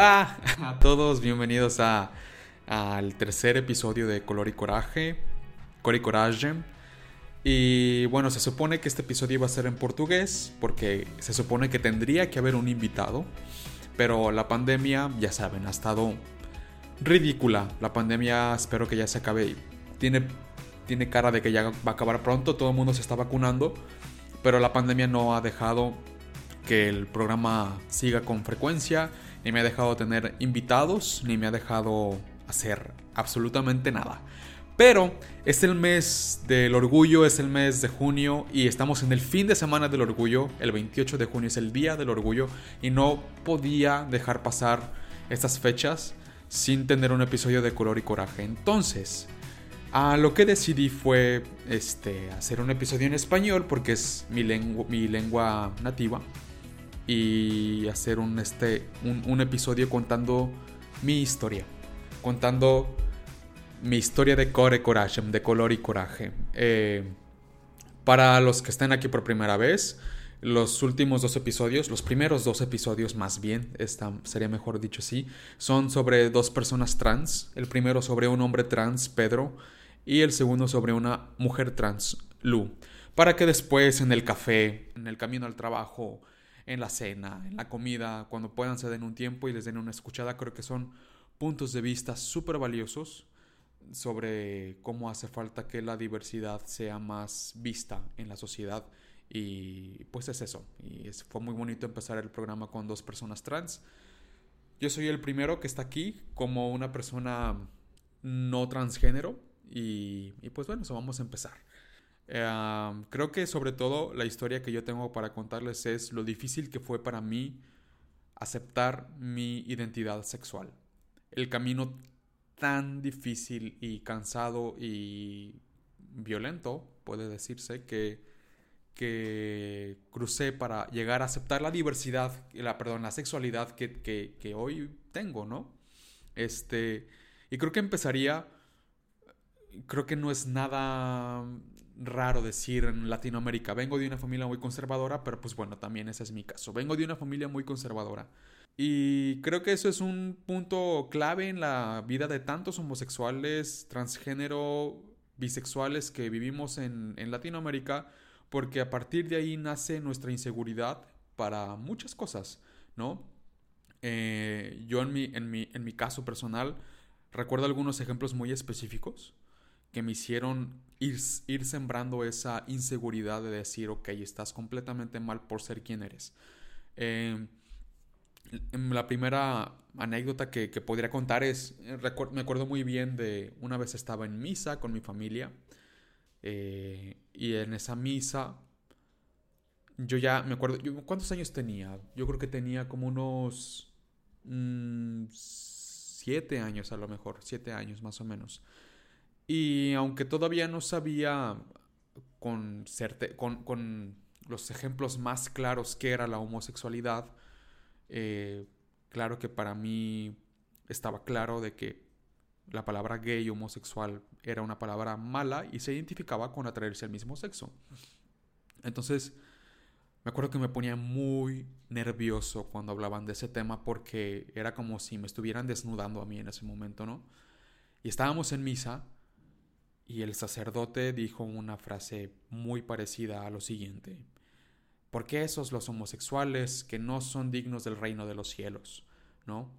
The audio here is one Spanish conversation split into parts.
Hola a todos, bienvenidos a, al tercer episodio de Color y Coraje, Color y Coraje. Y bueno, se supone que este episodio iba a ser en portugués, porque se supone que tendría que haber un invitado, pero la pandemia, ya saben, ha estado ridícula. La pandemia espero que ya se acabe. Tiene, tiene cara de que ya va a acabar pronto, todo el mundo se está vacunando, pero la pandemia no ha dejado que el programa siga con frecuencia ni me ha dejado tener invitados, ni me ha dejado hacer absolutamente nada. Pero es el mes del orgullo, es el mes de junio y estamos en el fin de semana del orgullo. El 28 de junio es el día del orgullo y no podía dejar pasar estas fechas sin tener un episodio de color y coraje. Entonces, a lo que decidí fue este, hacer un episodio en español porque es mi, mi lengua nativa y hacer un, este, un, episodio contando mi historia. Contando mi historia de core coraje, de color y coraje. Eh, para los que estén aquí por primera vez, los últimos dos episodios, los primeros dos episodios más bien, esta sería mejor dicho así, son sobre dos personas trans. El primero sobre un hombre trans, Pedro, y el segundo sobre una mujer trans, Lu. Para que después en el café, en el camino al trabajo, en la cena, en la comida, cuando puedan se den un tiempo y les den una escuchada. Creo que son puntos de vista súper valiosos sobre cómo hace falta que la diversidad sea más vista en la sociedad. Y pues es eso. Y fue muy bonito empezar el programa con dos personas trans. Yo soy el primero que está aquí como una persona no transgénero. Y, y pues bueno, eso vamos a empezar creo que sobre todo la historia que yo tengo para contarles es lo difícil que fue para mí aceptar mi identidad sexual. El camino tan difícil y cansado y violento, puede decirse, que, que crucé para llegar a aceptar la diversidad, la, perdón, la sexualidad que, que, que hoy tengo, ¿no? Este, y creo que empezaría, creo que no es nada raro decir en Latinoamérica, vengo de una familia muy conservadora, pero pues bueno, también ese es mi caso. Vengo de una familia muy conservadora. Y creo que eso es un punto clave en la vida de tantos homosexuales, transgénero, bisexuales que vivimos en, Latinoamérica, porque a partir de ahí nace nuestra inseguridad para muchas cosas, ¿no? Eh, yo en mi, en, mi, en mi caso personal recuerdo algunos ejemplos muy específicos que me hicieron ir, ir, sembrando esa inseguridad de decir, ok, estás completamente mal por ser quien eres. Eh, la primera anécdota que, podría contar es, me acuerdo muy bien de una vez estaba en misa con mi familia eh, y en esa misa yo ya me acuerdo, ¿cuántos años tenía? Yo creo que tenía como unos mm, siete años a lo mejor, siete años más o menos. Y aunque todavía no sabía con, los ejemplos más claros que era la homosexualidad, eh, claro que para mí estaba claro de que la palabra gay homosexual era una palabra mala y se identificaba con atraerse al mismo sexo. Entonces, me acuerdo que me ponía muy nervioso cuando hablaban de ese tema porque era como si me estuvieran desnudando a mí en ese momento, ¿no? Y estábamos en misa y el sacerdote dijo una frase muy parecida a lo siguiente. ¿Por qué esos los homosexuales que no son dignos del reino de los cielos? ¿No?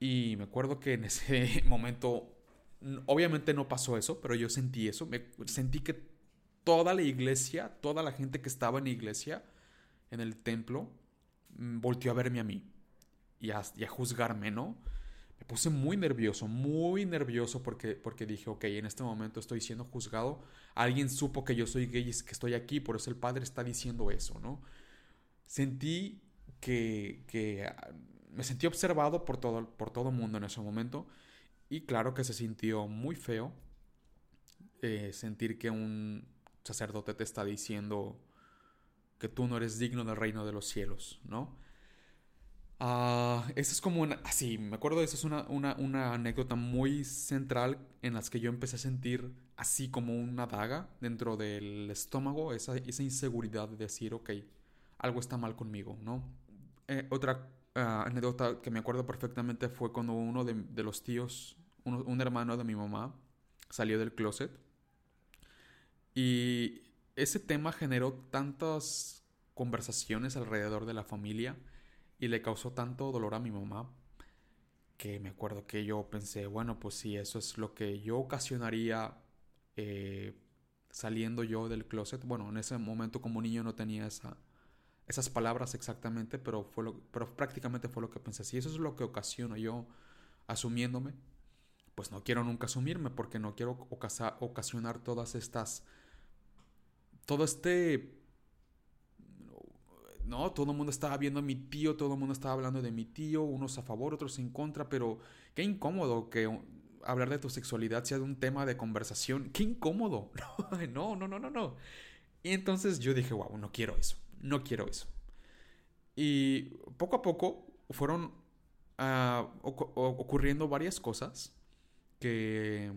Y me acuerdo que en ese momento, obviamente no pasó eso, pero yo sentí eso. Me, sentí que toda la iglesia, toda la gente que estaba en la iglesia, en el templo, mm, volteó a verme a mí y a juzgarme, ¿no? Me puse muy nervioso, muy nervioso porque, porque dije, ok, en este momento estoy siendo juzgado. Alguien supo que yo soy gay y que estoy aquí, por eso el padre está diciendo eso, ¿no? Sentí que, que ah, me sentí observado por todo, por todo mundo en ese momento y claro que se sintió muy feo eh, sentir que un sacerdote te está diciendo que tú no eres digno del reino de los cielos, ¿no? Uh, es como una, así, me acuerdo de eso, es una, una, anécdota muy central en las que yo empecé a sentir así como una daga dentro del estómago, esa, esa inseguridad de decir, ok, algo está mal conmigo, ¿no? Eh, otra ah, anécdota que me acuerdo perfectamente fue cuando uno de, los tíos, un hermano de mi mamá, salió del closet. Y ese tema generó tantas conversaciones alrededor de la familia y le causó tanto dolor a mi mamá que me acuerdo que yo pensé, bueno, pues si eso es lo que yo ocasionaría eh, saliendo yo del closet. Bueno, en ese momento como niño no tenía esa, esas palabras exactamente, pero, fue lo, pero prácticamente fue lo que pensé. Si eso es lo que ocasiono yo asumiéndome, pues no quiero nunca asumirme porque no quiero ocasionar todas estas... Todo este no, todo el mundo estaba viendo a mi tío, todo el mundo estaba hablando de mi tío, unos a favor, otros en contra, pero qué incómodo que hablar de tu sexualidad sea un tema de conversación. Qué incómodo. No, no, no, no, no. Y entonces yo dije, wow, no quiero eso, no quiero eso. Y poco a poco fueron ah, ocurriendo varias cosas que,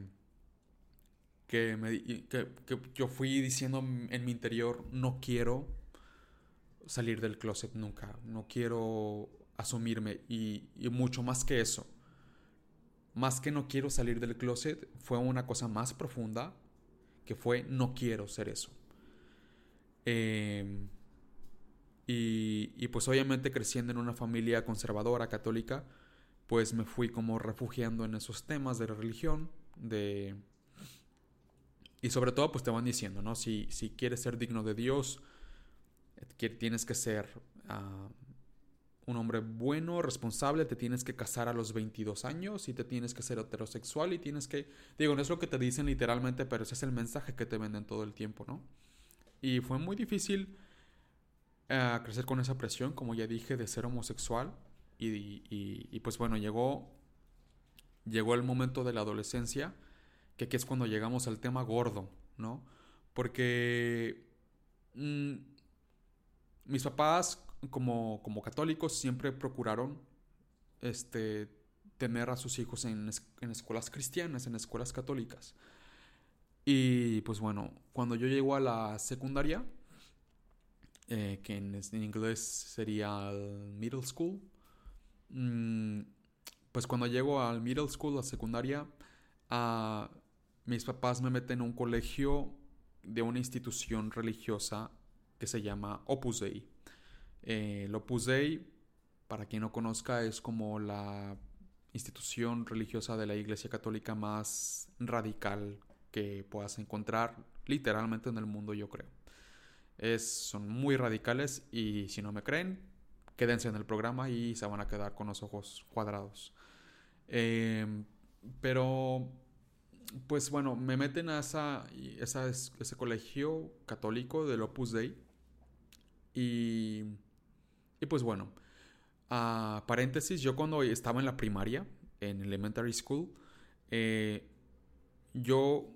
que, me, que yo fui diciendo en mi interior, no quiero salir del closet nunca, no quiero asumirme y, mucho más que eso. Más que no quiero salir del closet, fue una cosa más profunda que fue no quiero ser eso. Em, y, y, pues obviamente creciendo en una familia conservadora, católica, pues me fui como refugiando en esos temas de religión, de... Y sobre todo pues te van diciendo, ¿no? Si, si quieres ser digno de Dios, tienes que ser ah, un hombre bueno, responsable, te tienes que casar a los 22 años y te tienes que ser heterosexual y tienes que... Digo, no es lo que te dicen literalmente, pero ese es el mensaje que te venden todo el tiempo, ¿no? Y fue muy difícil ah, crecer con esa presión, como ya dije, de ser homosexual. Y, y, pues bueno, llegó, llegó el momento de la adolescencia, que aquí es cuando llegamos al tema gordo, ¿no? Porque... Mm, mis papás, como, como católicos, siempre procuraron este, tener a sus hijos en, escuelas cristianas, en escuelas católicas. Y pues bueno, cuando yo llego a la secundaria, eh, que en, inglés sería el middle school, mm, pues cuando llego al middle school, la secundaria, mis papás me meten en un colegio de una institución religiosa que se llama Opus Dei. Eh, el Opus Dei, para quien no conozca, es como la institución religiosa de la Iglesia Católica más radical que puedas encontrar literalmente en el mundo, yo creo. Es, son muy radicales y si no me creen, quédense en el programa y se van a quedar con los ojos cuadrados. Em, pero, pues bueno, me meten a esa, ese colegio católico del Opus Dei y, y pues bueno, a paréntesis, yo cuando estaba en la primaria, en elementary school, eh, yo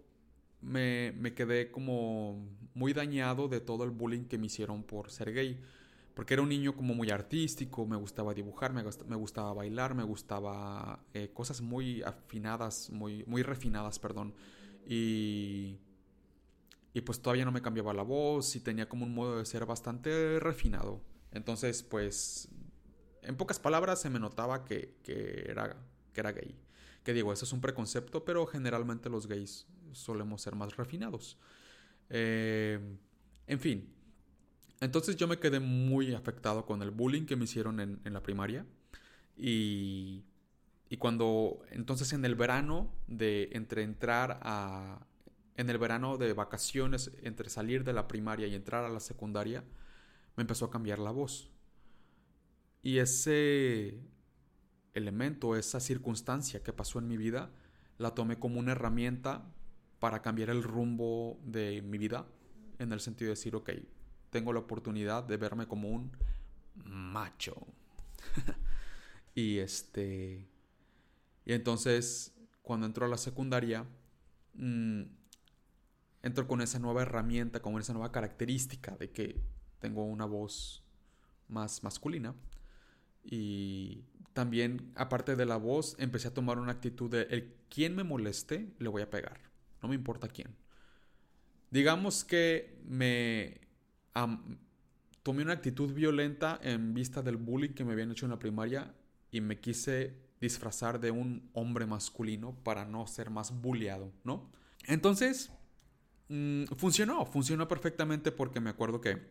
me, me, quedé como muy dañado de todo el bullying que me hicieron por ser gay. Porque era un niño como muy artístico, me gustaba dibujar, me, me gustaba bailar, me gustaba eh, cosas muy afinadas, muy, muy refinadas, perdón. Y, y pues todavía no me cambiaba la voz y tenía como un modo de ser bastante refinado. Entonces, pues, en pocas palabras se me notaba que, era, que era gay. Que digo, eso es un preconcepto, pero generalmente los gays solemos ser más refinados. Eh, en fin, entonces yo me quedé muy afectado con el bullying que me hicieron en, en la primaria. Y, y cuando, entonces en el verano de entre entrar a, en el verano de vacaciones, entre salir de la primaria y entrar a la secundaria, me empezó a cambiar la voz. Y ese elemento, esa circunstancia que pasó en mi vida, la tomé como una herramienta para cambiar el rumbo de mi vida, en el sentido de decir, ok, tengo la oportunidad de verme como un macho. y este... Y entonces, cuando entró a la secundaria, mm, entro con esa nueva herramienta, con esa nueva característica de que tengo una voz más masculina. Y también, aparte de la voz, empecé a tomar una actitud de el quien me moleste, le voy a pegar. No me importa quién. Digamos que me tomé una actitud violenta en vista del bullying que me habían hecho en la primaria y me quise disfrazar de un hombre masculino para no ser más bulleado, ¿no? Entonces, mm, funcionó, funcionó perfectamente porque me acuerdo que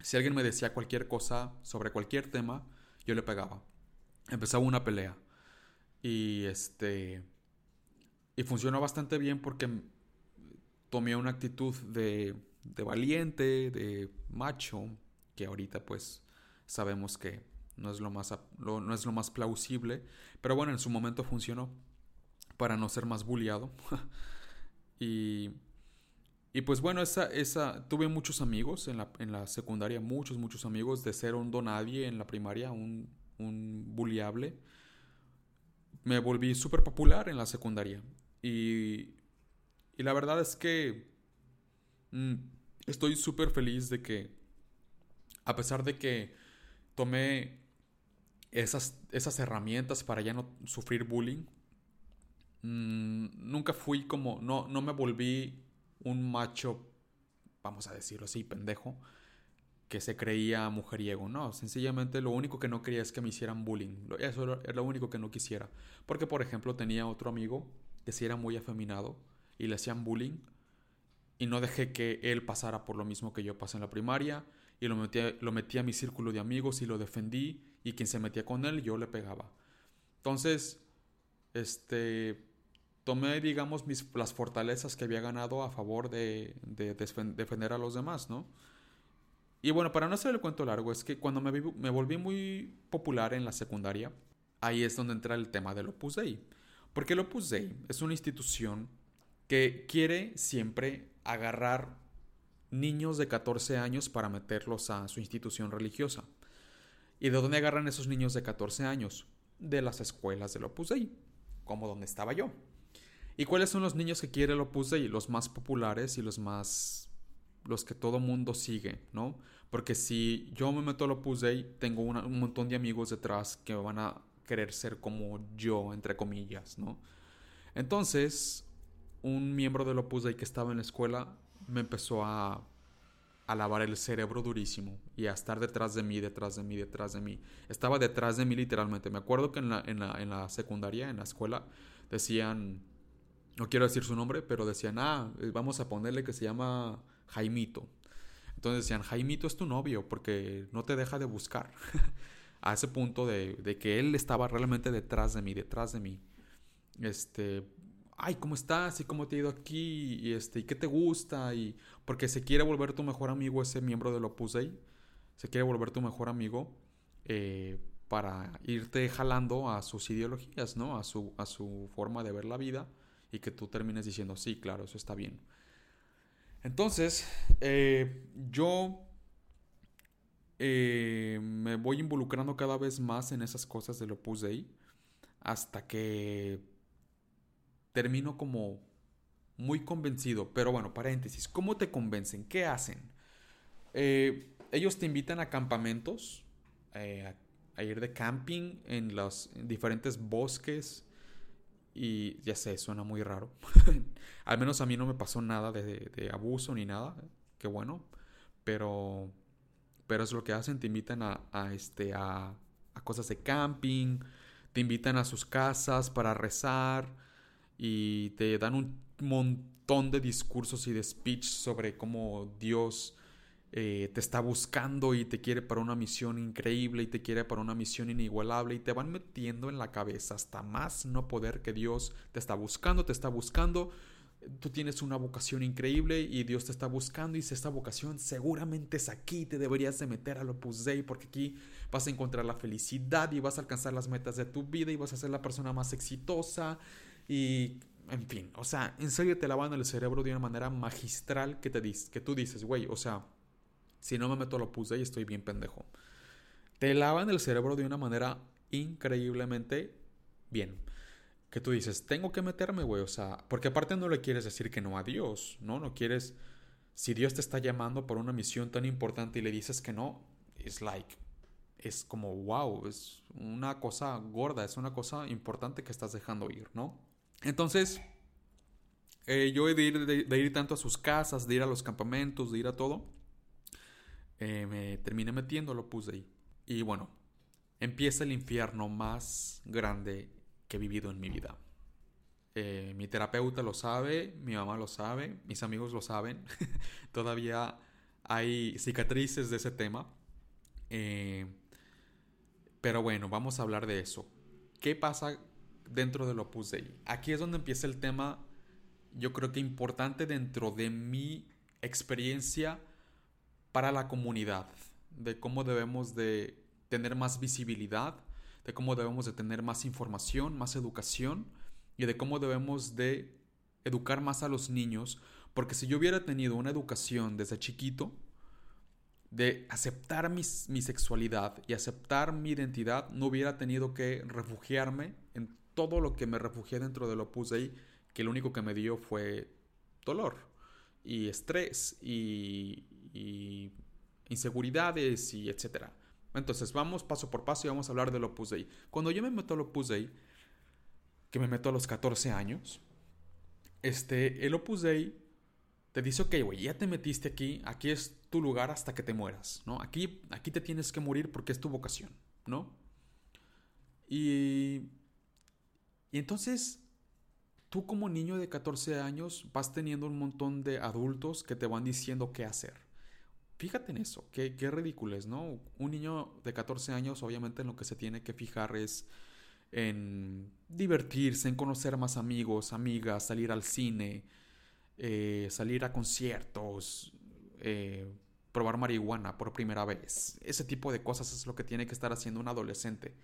si alguien me decía cualquier cosa sobre cualquier tema, yo le pegaba. Empezaba una pelea. Y este. Y funcionó bastante bien porque tomé una actitud de, de valiente, de macho, que ahorita pues sabemos que no es lo más, no es lo más plausible, pero bueno, en su momento funcionó para no ser más bulliado. y, y pues bueno, esa, esa, tuve muchos amigos en la, en la secundaria, muchos, muchos amigos, de ser un donadie en la primaria, un, un bulliable. Me volví súper popular en la secundaria. Y, y la verdad es que mm, estoy súper feliz de que, a pesar de que tomé esas, esas herramientas para ya no sufrir bullying, mm, nunca fui como, no, no me volví un macho, vamos a decirlo así, pendejo, que se creía mujeriego. No, sencillamente lo único que no quería es que me hicieran bullying. Eso era lo único que no quisiera. Porque, por ejemplo, tenía otro amigo que sí era muy afeminado y le hacían bullying. Y no dejé que él pasara por lo mismo que yo pasé en la primaria. Y lo metí, lo metí a mi círculo de amigos y lo defendí. Y quien se metía con él, yo le pegaba. Entonces, este, tomé, digamos, las fortalezas que había ganado a favor de, de, defender a los demás, ¿no? Y bueno, para no hacer el cuento largo, es que cuando me, me volví muy popular en la secundaria, ahí es donde entra el tema del Opus Dei. Porque el Opus Dei es una institución que quiere siempre agarrar niños de 14 años para meterlos a su institución religiosa. ¿Y de dónde agarran esos niños de 14 años? De las escuelas del Opus Dei, como donde estaba yo. ¿Y cuáles son los niños que quiere el Opus Dei? Los más populares y los más los que todo mundo sigue, ¿no? Porque si yo me meto al Opus Dei, tengo un montón de amigos detrás que van a querer ser como yo, entre comillas, ¿no? Entonces, un miembro del Opus Dei que estaba en la escuela me empezó a, a lavar el cerebro durísimo y a estar detrás de mí, detrás de mí, detrás de mí. Estaba detrás de mí literalmente. Me acuerdo que en la, en la, en la secundaria, en la escuela, decían, no quiero decir su nombre, pero decían, ah, vamos a ponerle que se llama Jaimito. Entonces decían, Jaimito es tu novio porque no te deja de buscar. a ese punto de, que él estaba realmente detrás de mí, detrás de mí. Este, ay, ¿cómo estás? ¿Y cómo te ha ido aquí? ¿Y, este, ¿y qué te gusta? Y porque se quiere volver tu mejor amigo ese miembro del Opus Dei. Se quiere volver tu mejor amigo eh, para irte jalando a sus ideologías, ¿no? A su, a su forma de ver la vida y que tú termines diciendo, sí, claro, eso está bien. Entonces, eh, yo eh, me voy involucrando cada vez más en esas cosas del Opus Dei hasta que termino como muy convencido. Pero bueno, paréntesis, ¿cómo te convencen? ¿Qué hacen? Eh, ellos te invitan a campamentos, a, ir de camping en los diferentes bosques y ya sé, suena muy raro. Al menos a mí no me pasó nada de, abuso ni nada. Qué bueno. Pero, pero es lo que hacen. Te invitan a, este, a, a cosas de camping. Te invitan a sus casas para rezar. Y te dan un montón de discursos y de speech sobre cómo Dios eh, te está buscando y te quiere para una misión increíble y te quiere para una misión inigualable y te van metiendo en la cabeza hasta más no poder que Dios te está buscando, te está buscando. Tú tienes una vocación increíble y Dios te está buscando y si esta vocación seguramente es aquí, te deberías de meter al Opus Dei porque aquí vas a encontrar la felicidad y vas a alcanzar las metas de tu vida y vas a ser la persona más exitosa y en fin, o sea, en serio te lavan el cerebro de una manera magistral que te que tú dices, güey, o sea, si no me meto lo puse y estoy bien pendejo. Te lavan el cerebro de una manera increíblemente bien. Que tú dices, tengo que meterme, güey. O sea, porque aparte no le quieres decir que no a Dios, ¿no? No quieres. Si Dios te está llamando por una misión tan importante y le dices que no, es like. Es como, wow, es una cosa gorda, es una cosa importante que estás dejando ir, ¿no? Entonces, eh, yo he de ir, de ir tanto a sus casas, de ir a los campamentos, de ir a todo eh, me terminé metiendo lo puse ahí. Y bueno, empieza el infierno más grande que he vivido en mi vida. Eh, mi terapeuta lo sabe, mi mamá lo sabe, mis amigos lo saben. Todavía hay cicatrices de ese tema. Eh, pero bueno, vamos a hablar de eso. ¿Qué pasa dentro del Opus Dei? Aquí es donde empieza el tema, yo creo que importante dentro de mi experiencia para la comunidad, de cómo debemos de tener más visibilidad, de cómo debemos de tener más información, más educación y de cómo debemos de educar más a los niños, porque si yo hubiera tenido una educación desde chiquito, de aceptar mi, sexualidad y aceptar mi identidad, no hubiera tenido que refugiarme en todo lo que me refugié dentro del Opus Dei, que lo único que me dio fue dolor y estrés y, y inseguridades y etcétera. Entonces vamos paso por paso y vamos a hablar del Opus Dei. Cuando yo me meto al Opus Dei, que me meto a los 14 años, este, el Opus Dei te dice, ok, güey, ya te metiste aquí, aquí es tu lugar hasta que te mueras, ¿no? Aquí, aquí te tienes que morir porque es tu vocación, ¿no? Y, y entonces, tú como niño de 14 años vas teniendo un montón de adultos que te van diciendo qué hacer. Fíjate en eso, qué, qué ridículo es, ¿no? Un niño de 14 años obviamente en lo que se tiene que fijar es en divertirse, en conocer más amigos, amigas, salir al cine, eh, salir a conciertos, eh, probar marihuana por primera vez. Ese tipo de cosas es lo que tiene que estar haciendo un adolescente.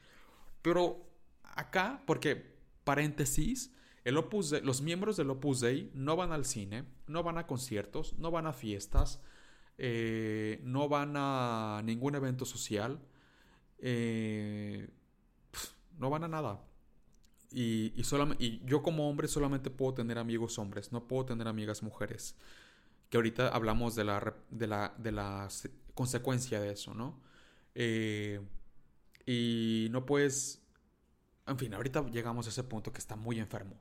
Pero acá, porque paréntesis, el Opus los miembros del Opus Dei no van al cine, no van a conciertos, no van a fiestas, eh, no van a ningún evento social. No van a nada. Y, yo como hombre solamente puedo tener amigos hombres, no puedo tener amigas mujeres. Que ahorita hablamos de la, de consecuencia de eso, ¿no? Eh, y no puedes... En fin, ahorita llegamos a ese punto que está muy enfermo.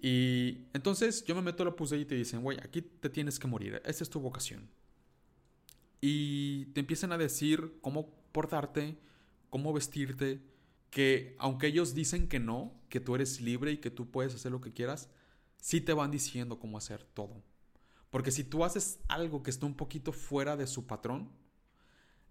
Y entonces yo me meto a la puse y te dicen, güey, aquí te tienes que morir, esa es tu vocación. Y te empiezan a decir cómo portarte, cómo vestirte, que aunque ellos dicen que no, que tú eres libre y que tú puedes hacer lo que quieras, sí te van diciendo cómo hacer todo. Porque si tú haces algo que está un poquito fuera de su patrón,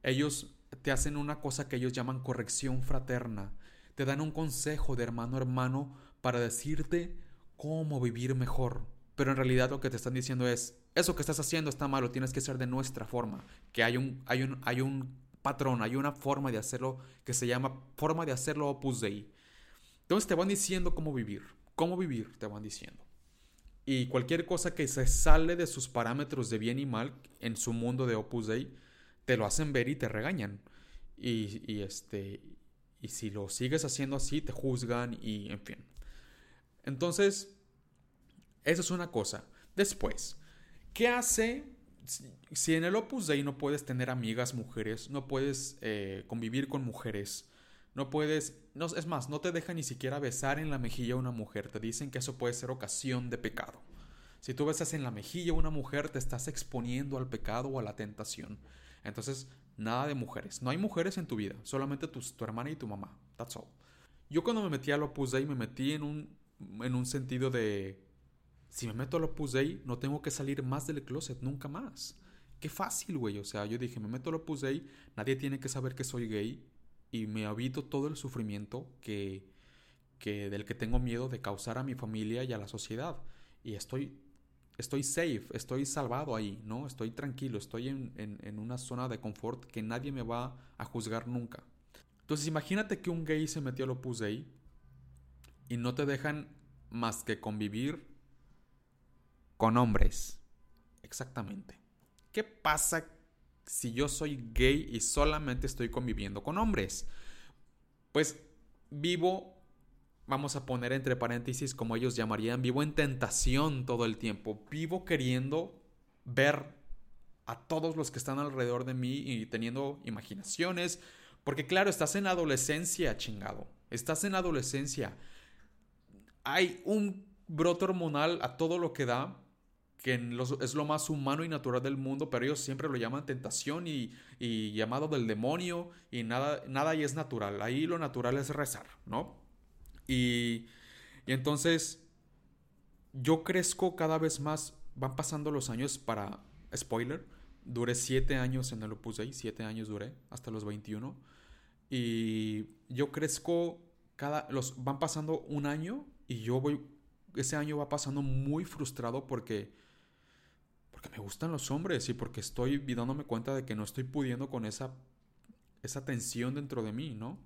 ellos te hacen una cosa que ellos llaman corrección fraterna. Te dan un consejo de hermano a hermano para decirte cómo vivir mejor. Pero en realidad lo que te están diciendo es, eso que estás haciendo está malo, tienes que hacer de nuestra forma. Que hay un, hay un, hay un patrón, hay una forma de hacerlo que se llama forma de hacerlo Opus Dei. Entonces te van diciendo cómo vivir, cómo vivir te van diciendo. Y cualquier cosa que se sale de sus parámetros de bien y mal en su mundo de Opus Dei, te lo hacen ver y te regañan. Y, este, y si lo sigues haciendo así, te juzgan y en fin. Entonces, eso es una cosa. Después, ¿qué hace si en el Opus Dei no puedes tener amigas mujeres, no puedes eh, convivir con mujeres, no puedes, no, es más, no te dejan ni siquiera besar en la mejilla a una mujer, te dicen que eso puede ser ocasión de pecado. Si tú besas en la mejilla a una mujer, te estás exponiendo al pecado o a la tentación. Entonces, nada de mujeres. No hay mujeres en tu vida, solamente tu, tu hermana y tu mamá. That's all. Yo cuando me metí al Opus Dei me metí en un, en un sentido de si me meto al Opus Dei, no tengo que salir más del closet nunca más. Qué fácil, güey. O sea, yo dije, me meto al Opus Dei, nadie tiene que saber que soy gay y me habito todo el sufrimiento que, que del que tengo miedo de causar a mi familia y a la sociedad. Y estoy, estoy safe, estoy salvado ahí, ¿no? Estoy tranquilo, estoy en, en una zona de confort que nadie me va a juzgar nunca. Entonces imagínate que un gay se metió al Opus Dei y no te dejan más que convivir con hombres. Exactamente. ¿Qué pasa si yo soy gay y solamente estoy conviviendo con hombres? Pues vivo, vamos a poner entre paréntesis como ellos llamarían, vivo en tentación todo el tiempo. Vivo queriendo ver a todos los que están alrededor de mí y teniendo imaginaciones. Porque claro, estás en adolescencia, chingado. Estás en adolescencia. Hay un brote hormonal a todo lo que da que es lo más humano y natural del mundo, pero ellos siempre lo llaman tentación y, llamado del demonio y nada, nada ahí es natural. Ahí lo natural es rezar, ¿no? Y, y entonces yo crezco cada vez más, van pasando los años para, spoiler, duré siete años en el Opus Dei, siete años duré, hasta los 21. Y yo crezco, cada, los, van pasando un año y yo voy, ese año va pasando muy frustrado porque porque me gustan los hombres y porque estoy dándome cuenta de que no estoy pudiendo con esa, esa tensión dentro de mí, ¿no?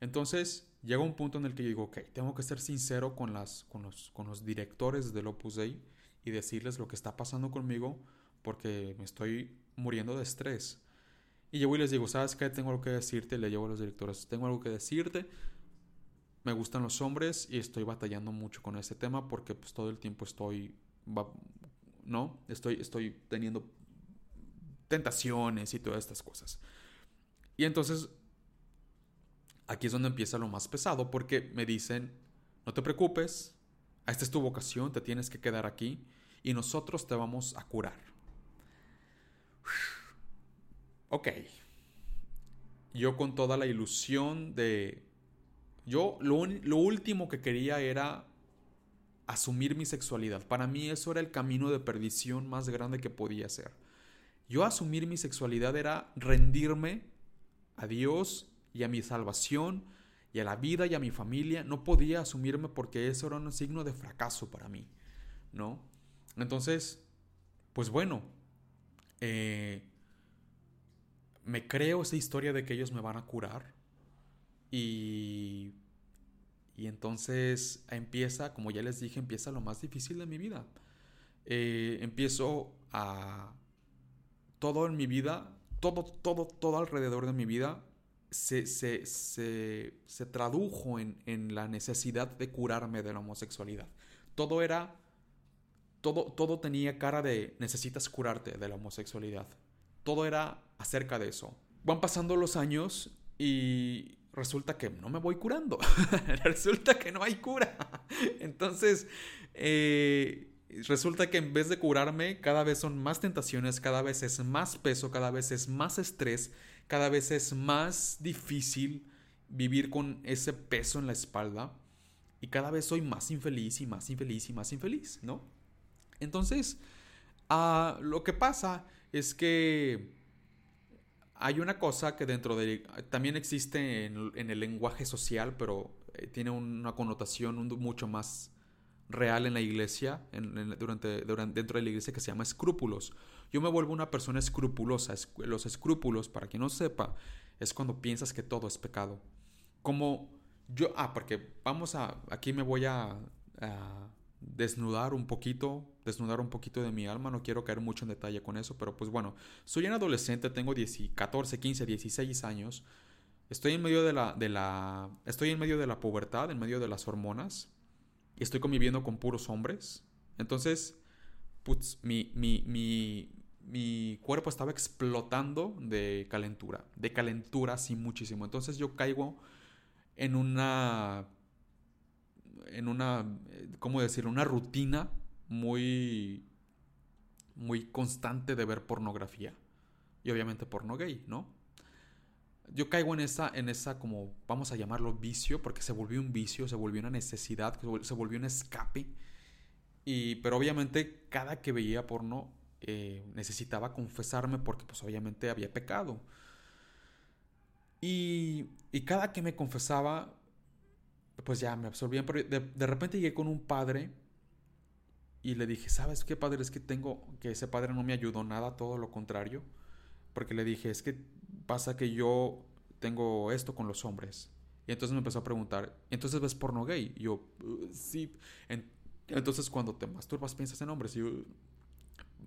Entonces llega un punto en el que yo digo, ok, tengo que ser sincero con, las, con, los, con los directores del Opus Dei y decirles lo que está pasando conmigo porque me estoy muriendo de estrés. Y llego y les digo, ¿sabes qué? Tengo algo que decirte. Le llevo a los directores, tengo algo que decirte. Me gustan los hombres y estoy batallando mucho con ese tema porque pues todo el tiempo estoy ¿no? Estoy, estoy teniendo tentaciones y todas estas cosas. Y entonces, aquí es donde empieza lo más pesado, porque me dicen, no te preocupes, esta es tu vocación, te tienes que quedar aquí y nosotros te vamos a curar. Ok. Yo con toda la ilusión de... Yo lo, lo último que quería era asumir mi sexualidad. Para mí eso era el camino de perdición más grande que podía ser. Yo asumir mi sexualidad era rendirme a Dios y a mi salvación y a la vida y a mi familia. No podía asumirme porque eso era un signo de fracaso para mí, ¿no? Entonces, pues bueno, eh, me creo esa historia de que ellos me van a curar y y entonces empieza, como ya les dije, empieza lo más difícil de mi vida. Eh, empiezo a... Todo en mi vida, todo, todo, todo alrededor de mi vida se, se, se, se tradujo en, en, la necesidad de curarme de la homosexualidad. Todo era... Todo, todo tenía cara de necesitas curarte de la homosexualidad. Todo era acerca de eso. Van pasando los años y resulta que no me voy curando. resulta que no hay cura. Entonces, eh, resulta que en vez de curarme, cada vez son más tentaciones, cada vez es más peso, cada vez es más estrés, cada vez es más difícil vivir con ese peso en la espalda. Y cada vez soy más infeliz y más infeliz y más infeliz, ¿no? Entonces, ah, lo que pasa es que hay una cosa que dentro de... también existe en, el lenguaje social, pero eh, tiene una connotación mucho más real en la iglesia, durante, dentro de la iglesia que se llama escrúpulos. Yo me vuelvo una persona escrupulosa. Los escrúpulos, para quien no sepa, es cuando piensas que todo es pecado. Como yo... Ah, porque vamos a... Aquí me voy a desnudar un poquito, desnudar un poquito de mi alma, no quiero caer mucho en detalle con eso, pero pues bueno, soy un adolescente, tengo 14, 15, 16 años, estoy en medio de la, de la, estoy en medio de la pubertad, en medio de las hormonas, y estoy conviviendo con puros hombres, entonces, pues, mi, mi, mi, mi cuerpo estaba explotando de calentura, de calentura así muchísimo, entonces yo caigo en una en una, ¿cómo decirlo? Una rutina muy, muy constante de ver pornografía. Y obviamente porno gay, ¿no? Yo caigo en esa, en esa como, vamos a llamarlo vicio, porque se volvió un vicio, se volvió una necesidad, se volvió un escape. Y, pero obviamente cada que veía porno eh, necesitaba confesarme porque pues obviamente había pecado. Y, y cada que me confesaba pues ya me absorbían. Pero de, repente llegué con un padre y le dije, ¿sabes qué padre? Es que tengo, que ese padre no me ayudó nada, todo lo contrario. Porque le dije, es que pasa que yo tengo esto con los hombres. Y entonces me empezó a preguntar, ¿entonces ves porno gay? Y yo, uh, sí. entonces cuando te masturbas piensas en hombres. Y yo,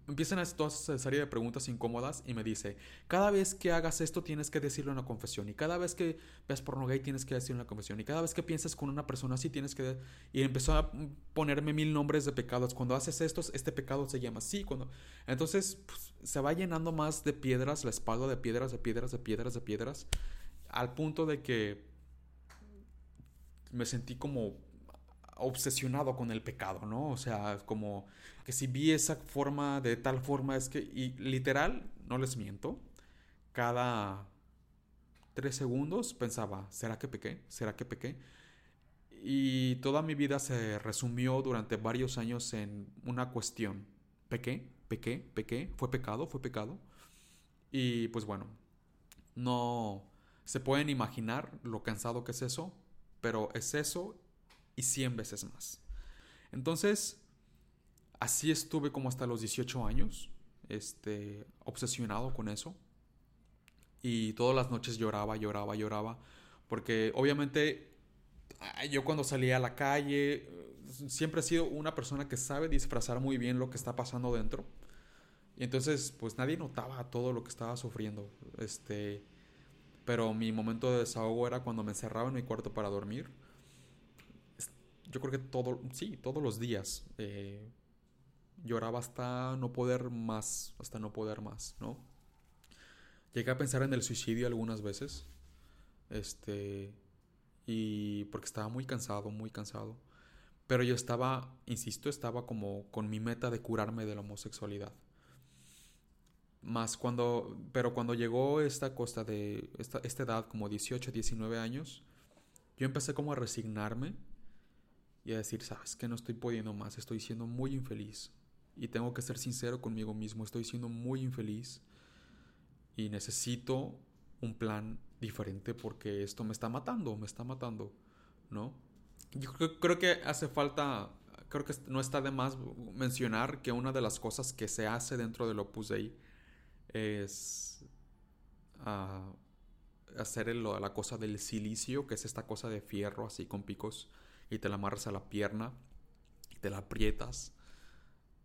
empiezan a toda esa serie de preguntas incómodas y me dice, cada vez que hagas esto tienes que decirlo en la confesión y cada vez que ves porno gay tienes que decirlo en la confesión y cada vez que piensas con una persona así tienes que... Y empezó a ponerme mil nombres de pecados. Cuando haces estos, este pecado se llama así. Cuando... Entonces pues, se va llenando más de piedras, la espalda de piedras, de piedras, de piedras, de piedras, al punto de que me sentí como obsesionado con el pecado, ¿no? O sea, como que si vi esa forma de tal forma es que, y literal, no les miento, cada tres segundos pensaba, ¿será que pequé? ¿Será que pequé? Y toda mi vida se resumió durante varios años en una cuestión. ¿Pequé? ¿Pequé? ¿Pequé? ¿Fue pecado? ¿Fue pecado? Y pues bueno, no se pueden imaginar lo cansado que es eso, pero es eso y 100 veces más. Entonces, así estuve como hasta los 18 años, este, obsesionado con eso. Y todas las noches lloraba, lloraba, lloraba, porque obviamente yo cuando salía a la calle, siempre he sido una persona que sabe disfrazar muy bien lo que está pasando dentro. Y entonces, pues nadie notaba todo lo que estaba sufriendo. Este, pero mi momento de desahogo era cuando me encerraba en mi cuarto para dormir. Yo creo que todo, sí, todos los días. Eh, lloraba hasta no poder más, hasta no poder más, ¿no? Llegué a pensar en el suicidio algunas veces. Este, y porque estaba muy cansado, muy cansado. Pero yo estaba, insisto, estaba como con mi meta de curarme de la homosexualidad. Más cuando, pero cuando llegó esta costa de esta, esta edad, como 18, 19 años, yo empecé como a resignarme y a decir, sabes que no estoy pudiendo más, estoy siendo muy infeliz. Y tengo que ser sincero conmigo mismo, estoy siendo muy infeliz y necesito un plan diferente porque esto me está matando, me está matando, ¿no? Yo creo, que hace falta, creo que no está de más mencionar que una de las cosas que se hace dentro del Opus Dei es uh, hacer la cosa del silicio, que es esta cosa de fierro así con picos, y te la amarras a la pierna, y te la aprietas,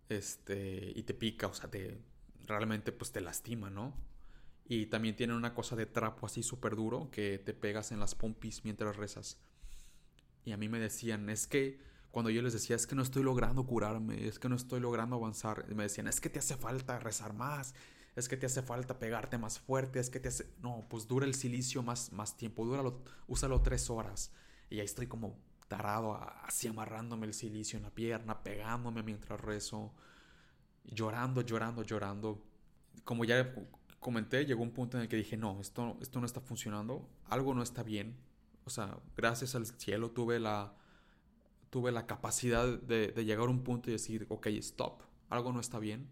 este, y te pica, o sea, te, realmente pues te lastima, ¿no? Y también tiene una cosa de trapo así súper duro que te pegas en las pompis mientras rezas. Y a mí me decían, es que cuando yo les decía, es que no estoy logrando curarme, es que no estoy logrando avanzar, me decían, es que te hace falta rezar más, es que te hace falta pegarte más fuerte, es que te hace... No, pues dura el silicio más, más tiempo, dúralo, úsalo tres horas. Y ahí estoy como tarado, así amarrándome el silicio en la pierna, pegándome mientras rezo, llorando, llorando, llorando. Como ya comenté, llegó un punto en el que dije, no, esto, esto no está funcionando, algo no está bien. O sea, gracias al cielo tuve la, tuve la capacidad de, de llegar a un punto y decir, ok, stop, algo no está bien.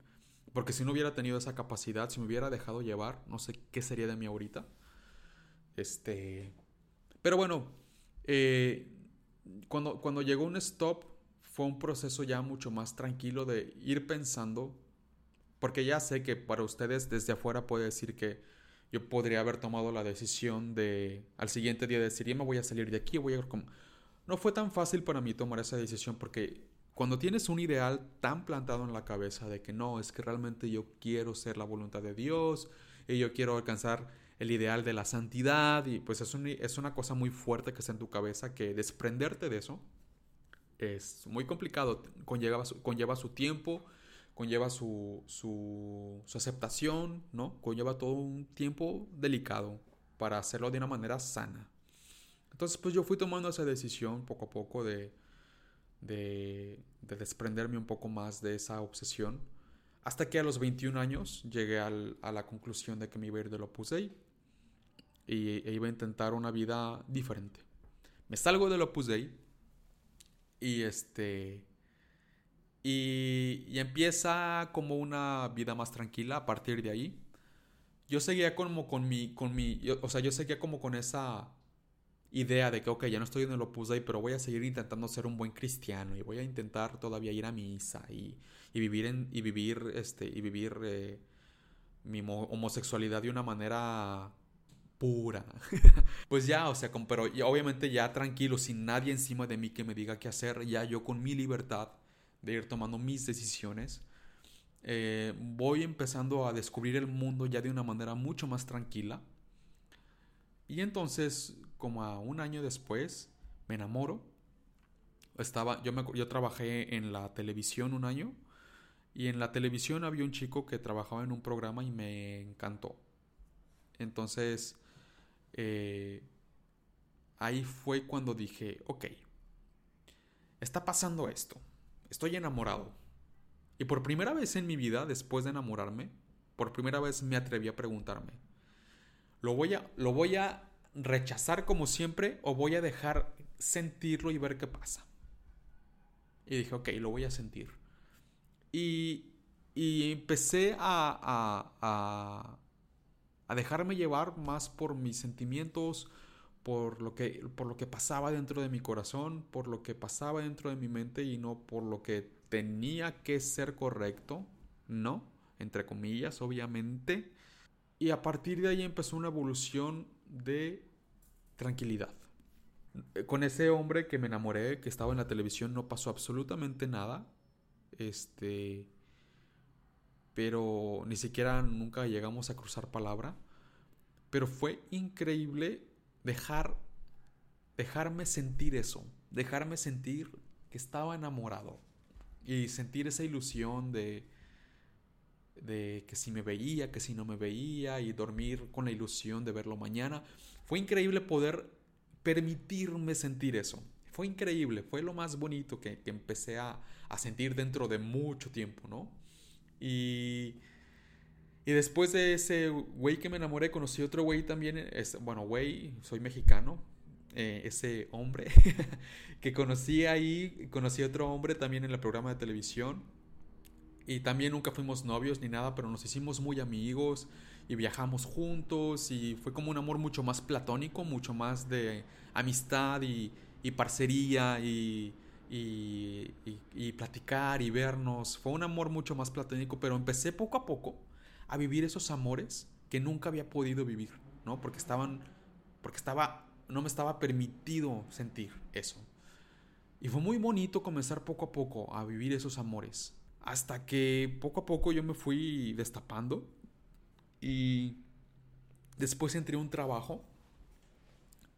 Porque si no hubiera tenido esa capacidad, si me hubiera dejado llevar, no sé qué sería de mí ahorita. Este. Pero bueno, eh, cuando, cuando llegó un stop, fue un proceso ya mucho más tranquilo de ir pensando. Porque ya sé que para ustedes desde afuera puede decir que yo podría haber tomado la decisión de al siguiente día decir, ya me voy a salir de aquí, voy a... No fue tan fácil para mí tomar esa decisión porque cuando tienes un ideal tan plantado en la cabeza de que no, es que realmente yo quiero ser la voluntad de Dios y yo quiero alcanzar el ideal de la santidad y pues es, es una cosa muy fuerte que está en tu cabeza que desprenderte de eso es muy complicado, conlleva su, conlleva su tiempo, conlleva su, su, su aceptación, ¿no? Conlleva todo un tiempo delicado para hacerlo de una manera sana. Entonces pues yo fui tomando esa decisión poco a poco de de, desprenderme un poco más de esa obsesión. Hasta que a los 21 años llegué a la conclusión de que me iba a ir del Opus Dei y, e iba a intentar una vida diferente. Me salgo del Opus Dei y este y, y, empieza como una vida más tranquila a partir de ahí. Yo seguía como con mi con mi o sea, yo seguía como con esa idea de que, ok, ya no estoy en el Opus Dei, pero voy a seguir intentando ser un buen cristiano y voy a intentar todavía ir a misa y, y vivir, en, y vivir, este, y vivir eh, mi homosexualidad de una manera pura. pues ya, o sea, pero obviamente ya tranquilo, sin nadie encima de mí que me diga qué hacer, ya yo con mi libertad de ir tomando mis decisiones, eh, voy empezando a descubrir el mundo ya de una manera mucho más tranquila y entonces, como a un año después, me enamoro. Estaba, yo, me, yo trabajé en la televisión un año y en la televisión había un chico que trabajaba en un programa y me encantó. Entonces, eh, ahí fue cuando dije, ok, está pasando esto. Estoy enamorado. Y por primera vez en mi vida, después de enamorarme, por primera vez me atreví a preguntarme, ¿lo voy a, lo voy a rechazar como siempre o voy a dejar sentirlo y ver qué pasa? Y dije, ok, lo voy a sentir. Y, y empecé a, a, a, dejarme llevar más por mis sentimientos, por lo, que, por lo que pasaba dentro de mi corazón, por lo que pasaba dentro de mi mente y no por lo que tenía que ser correcto, ¿no? Entre comillas, obviamente. Y a partir de ahí empezó una evolución de tranquilidad. Con ese hombre que me enamoré, que estaba en la televisión, no pasó absolutamente nada. Este. Pero ni siquiera nunca llegamos a cruzar palabra. Pero fue increíble dejar. Dejarme sentir eso. Dejarme sentir que estaba enamorado. Y sentir esa ilusión de. De que si me veía, que si no me veía. Y dormir con la ilusión de verlo mañana. Fue increíble poder permitirme sentir eso. Fue increíble, fue lo más bonito que, empecé a, sentir dentro de mucho tiempo, ¿no? Y, y después de ese güey que me enamoré, conocí otro güey también, es, bueno, güey, soy mexicano, eh, ese hombre que conocí ahí, conocí otro hombre también en el programa de televisión. Y también nunca fuimos novios ni nada, pero nos hicimos muy amigos y viajamos juntos y fue como un amor mucho más platónico, mucho más de amistad y, parcería y, y, platicar y vernos. Fue un amor mucho más platónico, pero empecé poco a poco a vivir esos amores que nunca había podido vivir, ¿no? Porque estaban, porque estaba, no me estaba permitido sentir eso. Y fue muy bonito comenzar poco a poco a vivir esos amores. Hasta que poco a poco yo me fui destapando y después entré a un trabajo.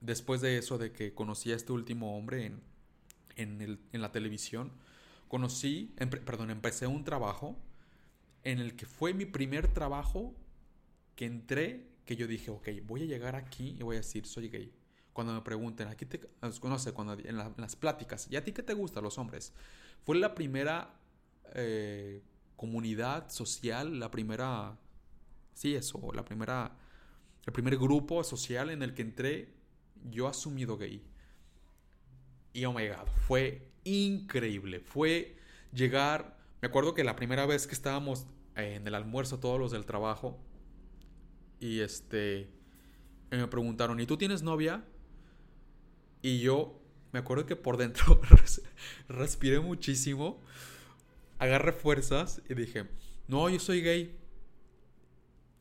Después de eso, de que conocí a este último hombre en, en, la televisión, conocí, perdón, empecé un trabajo en el que fue mi primer trabajo que entré, que yo dije, ok, voy a llegar aquí y voy a decir, soy gay. Cuando me pregunten, aquí te, no sé, cuando en, en las pláticas, ¿y a ti qué te gusta los hombres? Fue la primera eh, comunidad social, la primera, sí, eso, la primera, el primer grupo social en el que entré yo asumido gay. Y oh my god, fue increíble. Fue llegar, me acuerdo que la primera vez que estábamos en el almuerzo todos los del trabajo y este me preguntaron, ¿y tú tienes novia? Y yo me acuerdo que por dentro respiré muchísimo agarré fuerzas y dije, no, yo soy gay.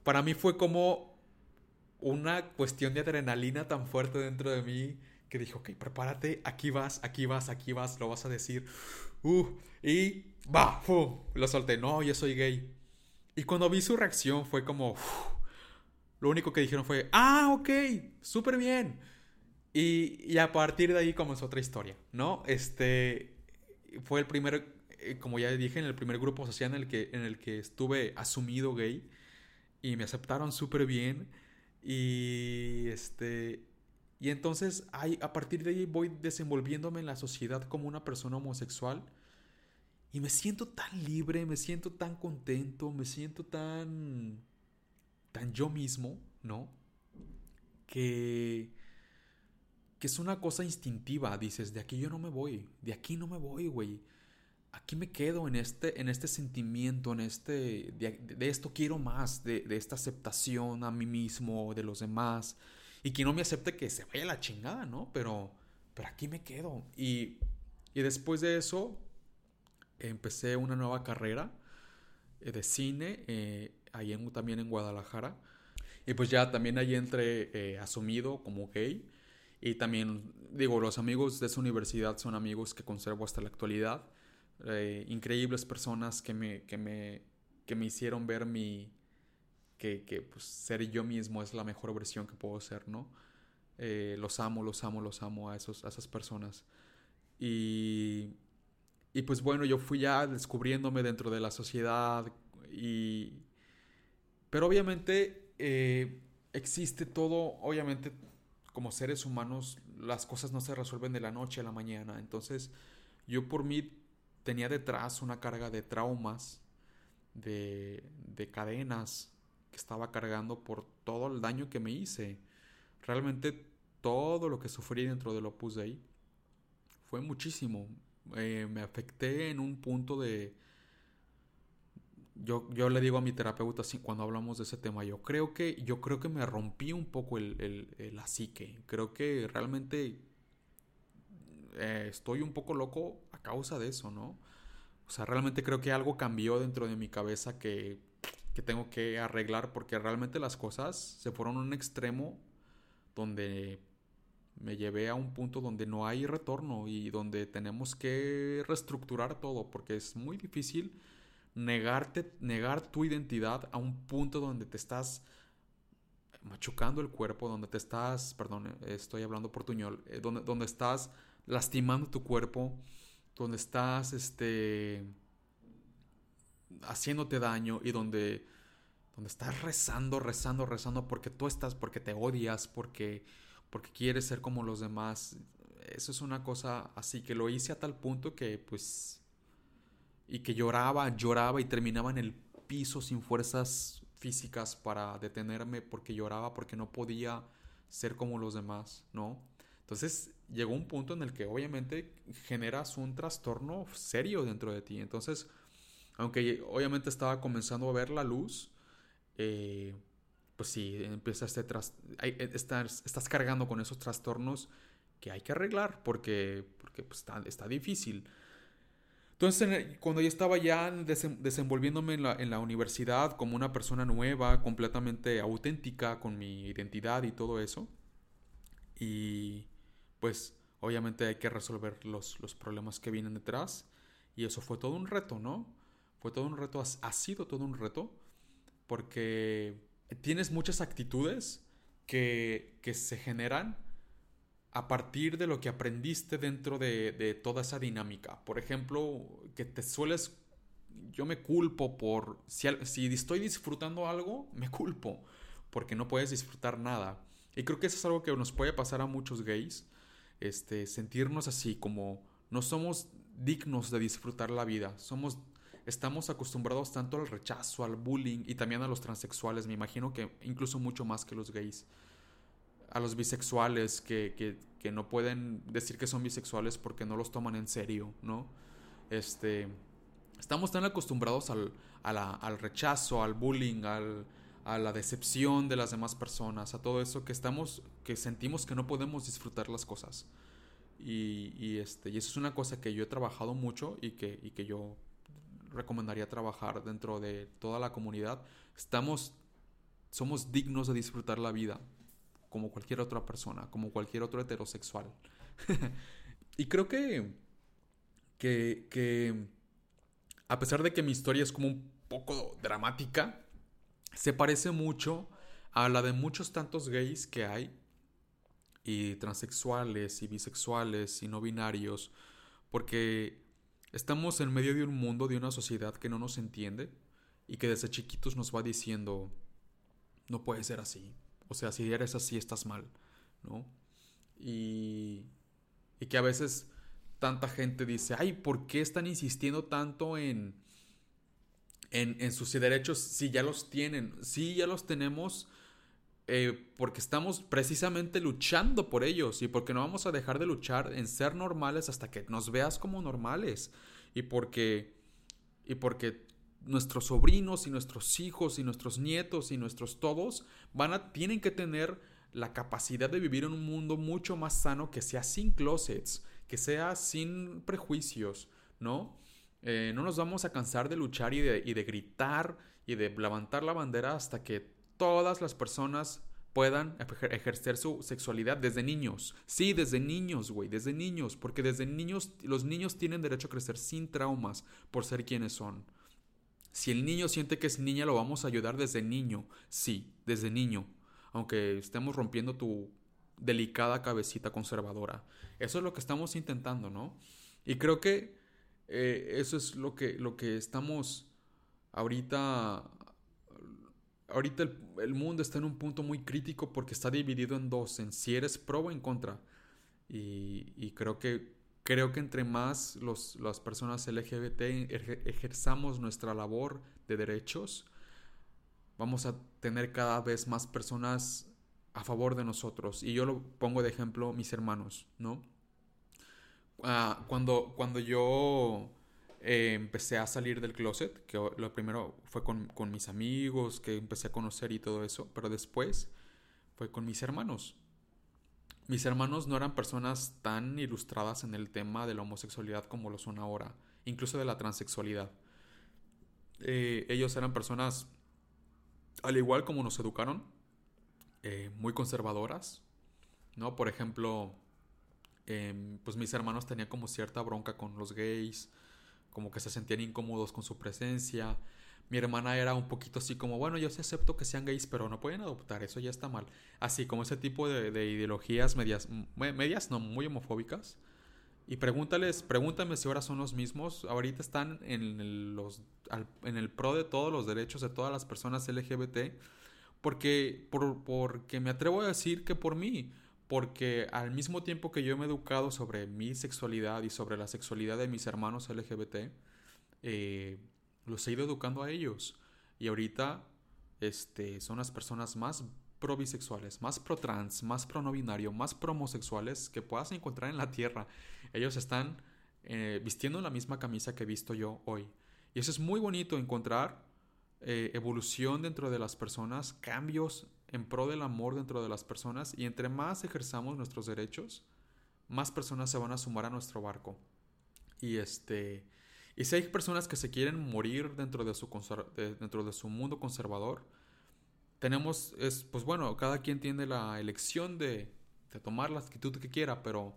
Para mí fue como una cuestión de adrenalina tan fuerte dentro de mí que dije, ok, prepárate, aquí vas, aquí vas, aquí vas, lo vas a decir. Uh, y va, lo solté, no, yo soy gay. Y cuando vi su reacción fue como, lo único que dijeron fue, ah, ok, súper bien. Y, y, a partir de ahí comenzó otra historia, ¿no? Este fue el primer eh, como ya dije, en el primer grupo social en el que, en el que estuve asumido gay y me aceptaron súper bien y este y entonces a partir de ahí voy desenvolviéndome en la sociedad como una persona homosexual. Y me siento tan libre, me siento tan contento, me siento tan tan yo mismo, ¿no? Que que es una cosa instintiva, dices, de aquí yo no me voy, de aquí no me voy, güey. Aquí me quedo en este, en este sentimiento, en este, de, esto quiero más, de, esta aceptación a mí mismo, de los demás, y que no me acepte que se vaya la chingada, ¿no? Pero, pero aquí me quedo. Y, y después de eso, empecé una nueva carrera eh, de cine, eh, ahí en, también en Guadalajara, y pues ya también ahí entré eh, asumido como gay. Y también, digo, los amigos de esa universidad son amigos que conservo hasta la actualidad. Eh, increíbles personas que me, que me, que me hicieron ver mi, que, que pues, ser yo mismo es la mejor versión que puedo ser, ¿no? Eh, los amo, los amo, los amo a, esos, a esas personas. Y, y pues bueno, yo fui ya descubriéndome dentro de la sociedad y... Pero obviamente eh, existe todo, obviamente como seres humanos las cosas no se resuelven de la noche a la mañana, entonces yo por mí tenía detrás una carga de traumas, de, de cadenas que estaba cargando por todo el daño que me hice. Realmente todo lo que sufrí dentro del Opus Dei fue muchísimo. Eh, me afecté en un punto de... Yo, yo le digo a mi terapeuta así, cuando hablamos de ese tema, yo creo que, yo creo que me rompí un poco el, el, la psique. Creo que realmente eh, estoy un poco loco a causa de eso, ¿no? O sea, realmente creo que algo cambió dentro de mi cabeza que, que tengo que arreglar porque realmente las cosas se fueron a un extremo donde me llevé a un punto donde no hay retorno y donde tenemos que reestructurar todo porque es muy difícil negarte, negar tu identidad a un punto donde te estás machucando el cuerpo, donde te estás, perdón, estoy hablando portuñol, eh, donde, donde estás lastimando tu cuerpo, donde estás, este, haciéndote daño y donde, donde estás rezando, rezando, rezando porque tú estás, porque te odias, porque porque quieres ser como los demás. Eso es una cosa así que lo hice a tal punto que pues y que lloraba, lloraba y terminaba en el piso sin fuerzas físicas para detenerme porque lloraba porque no podía ser como los demás, ¿no? Entonces llegó un punto en el que obviamente generas un trastorno serio dentro de ti. Entonces, aunque obviamente estaba comenzando a ver la luz, eh, pues sí, empiezas a tras eh, estás cargando con esos trastornos que hay que arreglar porque, porque pues, está, está, difícil. Entonces, cuando yo estaba ya desenvolviéndome en la, en la, universidad como una persona nueva, completamente auténtica, con mi identidad y todo eso, y pues obviamente hay que resolver los, los problemas que vienen detrás, y eso fue todo un reto, ¿no? Fue todo un reto, ha sido todo un reto, porque tienes muchas actitudes que, que, se generan a partir de lo que aprendiste dentro de, toda esa dinámica. Por ejemplo, que te sueles... Yo me culpo por... Si, si estoy disfrutando algo, me culpo porque no puedes disfrutar nada. Y creo que eso es algo que nos puede pasar a muchos gays. Este, sentirnos así como no somos dignos de disfrutar la vida. Somos estamos acostumbrados tanto al rechazo, al bullying y también a los transexuales, me imagino que incluso mucho más que los gays. A los bisexuales que, que, no pueden decir que son bisexuales porque no los toman en serio, ¿no? Este, estamos tan acostumbrados al, al rechazo, al bullying, al, a la decepción de las demás personas, a todo eso que estamos, que sentimos que no podemos disfrutar las cosas. Y, y, este, y eso es una cosa que yo he trabajado mucho y que, y que yo recomendaría trabajar dentro de toda la comunidad. Estamos, somos dignos de disfrutar la vida como cualquier otra persona, como cualquier otro heterosexual. y creo que, que, que, a pesar de que mi historia es como un poco dramática, se parece mucho a la de muchos tantos gays que hay, y transexuales, y bisexuales, y no binarios, porque Estamos en medio de un mundo, de una sociedad que no nos entiende y que desde chiquitos nos va diciendo, no puede ser así. O sea, si eres así estás mal, ¿no? Y, y que a veces tanta gente dice, ay, ¿por qué están insistiendo tanto en, en, en sus derechos si ya los tienen? Sí, ya los tenemos eh, porque estamos precisamente luchando por ellos y porque no vamos a dejar de luchar en ser normales hasta que nos veas como normales y porque y porque nuestros sobrinos y nuestros hijos y nuestros nietos y nuestros todos van a tienen que tener la capacidad de vivir en un mundo mucho más sano que sea sin closets, que sea sin prejuicios, ¿no? Eh, no nos vamos a cansar de luchar y de, y de gritar y de levantar la bandera hasta que todas las personas puedan ejercer su sexualidad desde niños. Sí, desde niños, güey, desde niños, porque desde niños los niños tienen derecho a crecer sin traumas por ser quienes son. Si el niño siente que es niña, lo vamos a ayudar desde niño. Sí, desde niño. Aunque estemos rompiendo tu delicada cabecita conservadora. Eso es lo que estamos intentando, ¿no? Y creo que eh, eso es lo que, lo que estamos ahorita ahorita el, mundo está en un punto muy crítico porque está dividido en dos, en si eres pro o en contra. Y, creo que creo que entre más los, las personas LGBT ejerzamos nuestra labor de derechos, vamos a tener cada vez más personas a favor de nosotros. Y yo lo pongo de ejemplo mis hermanos, ¿no? Ah, cuando, cuando yo eh, empecé a salir del closet, que lo primero fue con, mis amigos, que empecé a conocer y todo eso, pero después fue con mis hermanos. Mis hermanos no eran personas tan ilustradas en el tema de la homosexualidad como lo son ahora, incluso de la transexualidad. Eh, ellos eran personas, al igual como nos educaron, eh, muy conservadoras, ¿no? Por ejemplo, em, pues mis hermanos tenían como cierta bronca con los gays, como que se sentían incómodos con su presencia. Mi hermana era un poquito así como, bueno, yo sí acepto que sean gays, pero no pueden adoptar, eso ya está mal. Así como ese tipo de, ideologías medias, medias, no, muy homofóbicas. Y pregúntales, pregúntame si ahora son los mismos. Ahorita están en el, los, en el pro de todos los derechos de todas las personas LGBT. Porque, por, porque me atrevo a decir que por mí porque al mismo tiempo que yo me he educado sobre mi sexualidad y sobre la sexualidad de mis hermanos LGBT, eh, los he ido educando a ellos. Y ahorita este, son las personas más pro bisexuales, más pro trans, más pro no más pro homosexuales que puedas encontrar en la tierra. Ellos están eh, vistiendo la misma camisa que he visto yo hoy. Y eso es muy bonito encontrar eh, evolución dentro de las personas, cambios en pro del amor dentro de las personas y entre más ejerzamos nuestros derechos, más personas se van a sumar a nuestro barco. Y este y si hay personas que se quieren morir dentro de su dentro de su mundo conservador, tenemos es pues bueno, cada quien tiene la elección de, de tomar la actitud que quiera, pero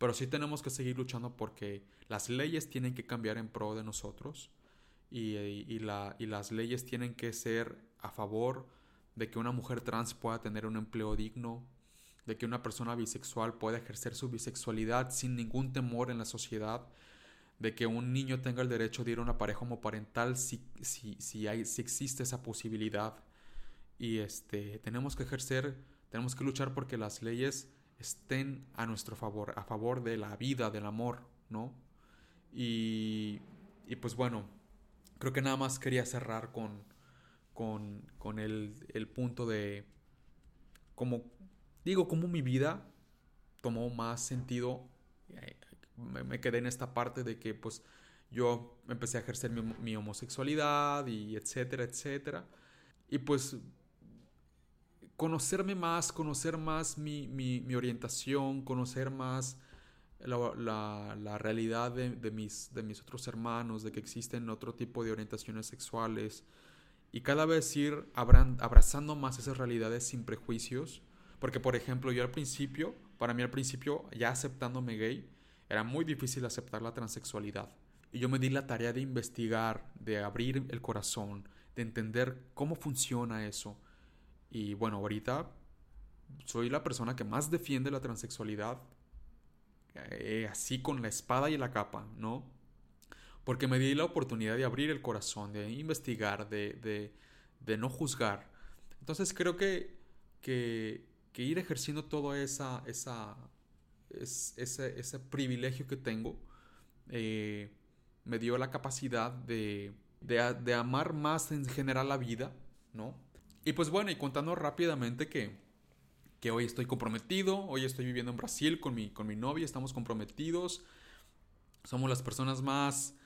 pero sí tenemos que seguir luchando porque las leyes tienen que cambiar en pro de nosotros y, y, la, y las leyes tienen que ser a favor de que una mujer trans pueda tener un empleo digno, de que una persona bisexual pueda ejercer su bisexualidad sin ningún temor en la sociedad, de que un niño tenga el derecho de ir a una pareja homoparental si, si, si, hay, si existe esa posibilidad. Y este, tenemos que ejercer, tenemos que luchar porque las leyes estén a nuestro favor, a favor de la vida, del amor, ¿no? Y, y pues bueno, creo que nada más quería cerrar con, con, el, punto de como digo, como mi vida tomó más sentido. Eh, me, quedé en esta parte de que pues yo empecé a ejercer mi, homosexualidad y etcétera, etcétera. Y pues conocerme más, conocer más mi, orientación, conocer más la, realidad de, de, mis, de mis otros hermanos, de que existen otro tipo de orientaciones sexuales, y cada vez ir abrazando más esas realidades sin prejuicios. Porque, por ejemplo, yo al principio, para mí al principio, ya aceptándome gay, era muy difícil aceptar la transexualidad. Y yo me di la tarea de investigar, de abrir el corazón, de entender cómo funciona eso. Y bueno, ahorita soy la persona que más defiende la transexualidad, eh, así con la espada y la capa, ¿no? Porque me di la oportunidad de abrir el corazón, de investigar, de, no juzgar. Entonces creo que, que, ir ejerciendo todo esa, esa, ese, ese, privilegio que tengo eh, me dio la capacidad de, de, amar más en general la vida, ¿no? Y pues bueno, y contando rápidamente que, que hoy estoy comprometido, hoy estoy viviendo en Brasil con mi, con mi novia, estamos comprometidos, somos las personas más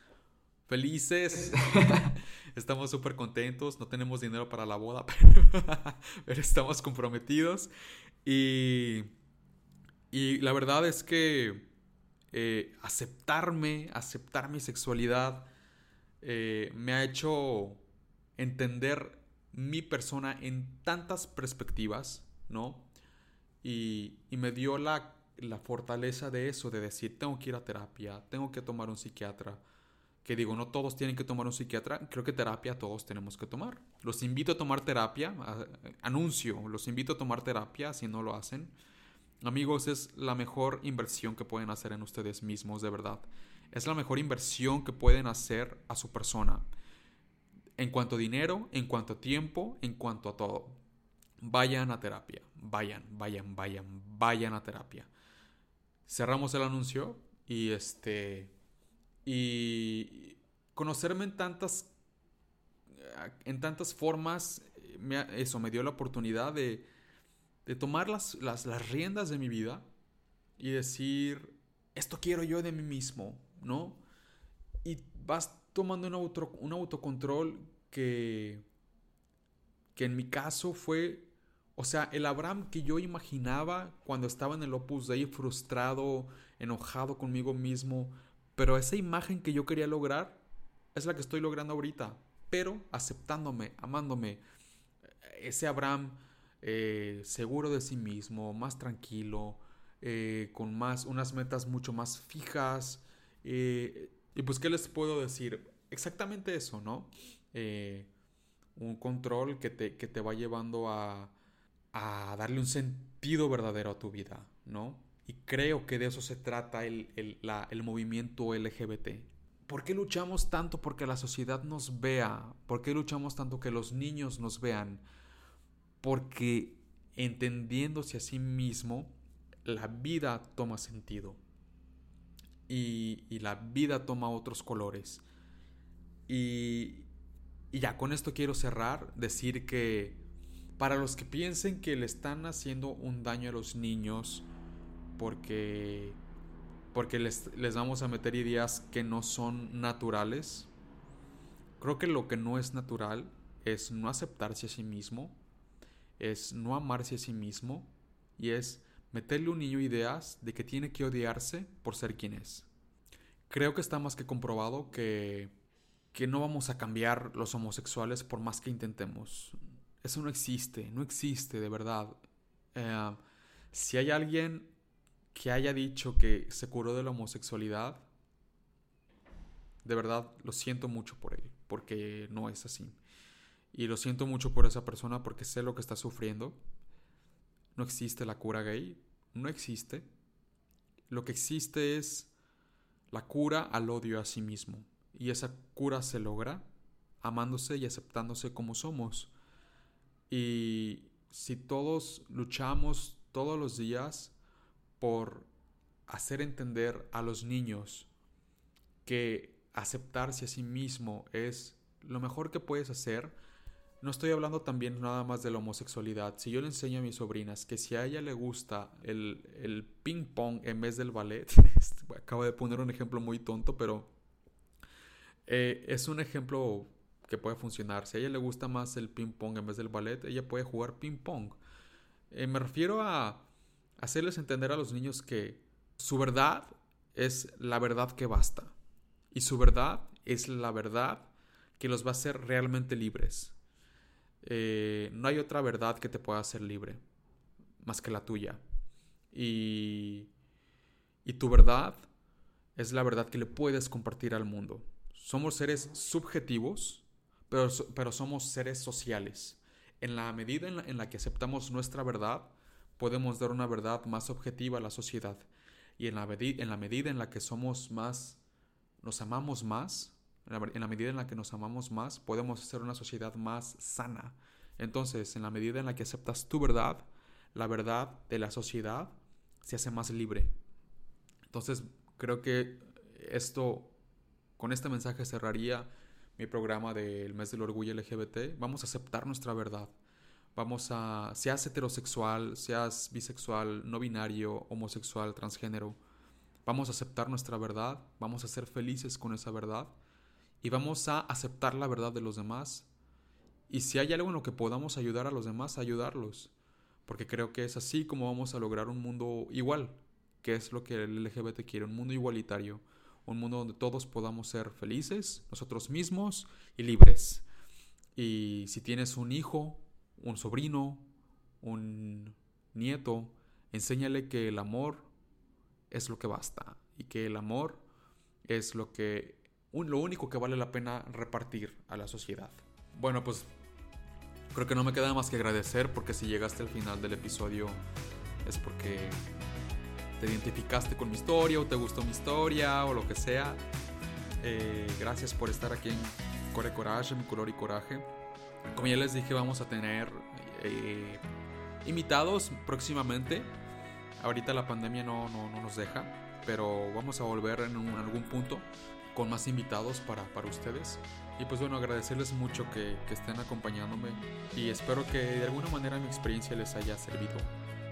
felices. estamos súper contentos. No tenemos dinero para la boda, pero, estamos comprometidos. Y, y, la verdad es que eh, aceptarme, aceptar mi sexualidad, eh, me ha hecho entender mi persona en tantas perspectivas, ¿no? Y, y me dio la, la fortaleza de eso, de decir, tengo que ir a terapia, tengo que tomar un psiquiatra que digo, no todos tienen que tomar un psiquiatra, creo que terapia todos tenemos que tomar. Los invito a tomar terapia, anuncio, los invito a tomar terapia si no lo hacen. Amigos, es la mejor inversión que pueden hacer en ustedes mismos, de verdad. Es la mejor inversión que pueden hacer a su persona. En cuanto a dinero, en cuanto a tiempo, en cuanto a todo. Vayan a terapia. Vayan, vayan, vayan, vayan a terapia. Cerramos el anuncio Y este. Y conocerme en tantas. En tantas formas. eso me dio la oportunidad de. De tomar las, las, las riendas de mi vida. Y decir. Esto quiero yo de mí mismo. ¿No? Y vas tomando un, auto, un autocontrol que. Que en mi caso fue o sea, el Abraham que yo imaginaba cuando estaba en el Opus Dei frustrado, enojado conmigo mismo, pero esa imagen que yo quería lograr es la que estoy logrando ahorita, pero aceptándome, amándome. Ese Abraham eh, seguro de sí mismo, más tranquilo, eh, con más, unas metas mucho más fijas. Eh, y pues, ¿qué les puedo decir? Exactamente eso, ¿no? un control que te, que te va llevando a, a darle un sentido verdadero a tu vida, ¿no? Y creo que de eso se trata el, el, movimiento LGBT. ¿Por qué luchamos tanto porque la sociedad nos vea? ¿Por qué luchamos tanto que los niños nos vean? Porque entendiéndose a sí mismo, la vida toma sentido. Y, y la vida toma otros colores. Y, y ya con esto quiero cerrar, decir que para los que piensen que le están haciendo un daño a los niños porque, porque les, les vamos a meter ideas que no son naturales, creo que lo que no es natural es no aceptarse a sí mismo, es no amarse a sí mismo y es meterle a un niño ideas de que tiene que odiarse por ser quien es. Creo que está más que comprobado que, que no vamos a cambiar los homosexuales por más que intentemos. Eso no existe, no existe de verdad. Eh, si hay alguien que haya dicho que se curó de la homosexualidad, de verdad lo siento mucho por él, porque no es así. Y lo siento mucho por esa persona porque sé lo que está sufriendo. No existe la cura gay, no existe. Lo que existe es la cura al odio a sí mismo. Y esa cura se logra amándose y aceptándose como somos. Y si todos luchamos todos los días por hacer entender a los niños que aceptarse a sí mismo es lo mejor que puedes hacer, no estoy hablando también nada más de la homosexualidad. Si yo le enseño a mis sobrinas que si a ella le gusta el, el ping pong en vez del ballet, acabo de poner un ejemplo muy tonto, pero eh, es un ejemplo que puede funcionar. Si a ella le gusta más el ping pong en vez del ballet, ella puede jugar ping pong. Eh, me refiero a hacerles entender a los niños que su verdad es la verdad que basta. Y su verdad es la verdad que los va a hacer realmente libres. Eh, no hay otra verdad que te pueda hacer libre más que la tuya. Y, y tu verdad es la verdad que le puedes compartir al mundo. Somos seres subjetivos pero, somos seres sociales. En la medida en la, que aceptamos nuestra verdad, podemos dar una verdad más objetiva a la sociedad. Y en la, medida en la que somos más, nos amamos más, en la, medida en la que nos amamos más, podemos hacer una sociedad más sana. Entonces, en la medida en la que aceptas tu verdad, la verdad de la sociedad se hace más libre. Entonces, creo que esto, con este mensaje cerraría mi programa del mes del orgullo LGBT, vamos a aceptar nuestra verdad. Vamos a, seas heterosexual, seas bisexual, no binario, homosexual, transgénero, vamos a aceptar nuestra verdad, vamos a ser felices con esa verdad y vamos a aceptar la verdad de los demás. Y si hay algo en lo que podamos ayudar a los demás, ayudarlos. Porque creo que es así como vamos a lograr un mundo igual, que es lo que el LGBT quiere, un mundo igualitario un mundo donde todos podamos ser felices, nosotros mismos y libres. Y si tienes un hijo, un sobrino, un nieto, enséñale que el amor es lo que basta y que el amor es lo que lo único que vale la pena repartir a la sociedad. Bueno, pues creo que no me queda más que agradecer porque si llegaste al final del episodio es porque te identificaste con mi historia o te gustó mi historia o lo que sea. Eh, gracias por estar aquí en Core Coraje, mi color y coraje. Como ya les dije, vamos a tener eh, invitados próximamente. Ahorita la pandemia no, no, no nos deja. pero vamos a volver en algún punto con más invitados para, para ustedes. Y pues bueno, agradecerles mucho que, que, estén acompañándome y espero que de alguna manera mi experiencia les haya servido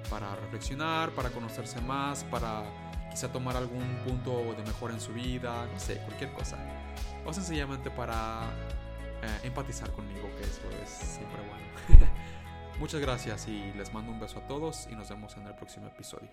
para reflexionar, para conocerse más, para quizá tomar algún punto de mejora en su vida, no sé, cualquier cosa. O sencillamente para eh, empatizar conmigo, que eso es siempre bueno. Muchas gracias y les mando un beso a todos y nos vemos en el próximo episodio.